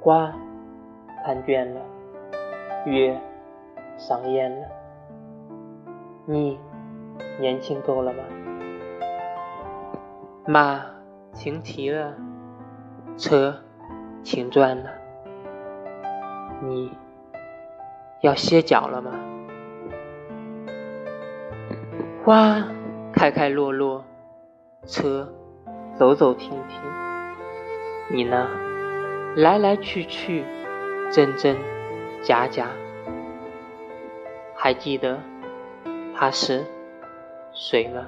花看倦了，月赏厌了，你年轻够了吗？马停蹄了，车停转了，你要歇脚了吗？花开开落落，车走走停停，你呢？来来去去，真真假假，还记得他是谁吗？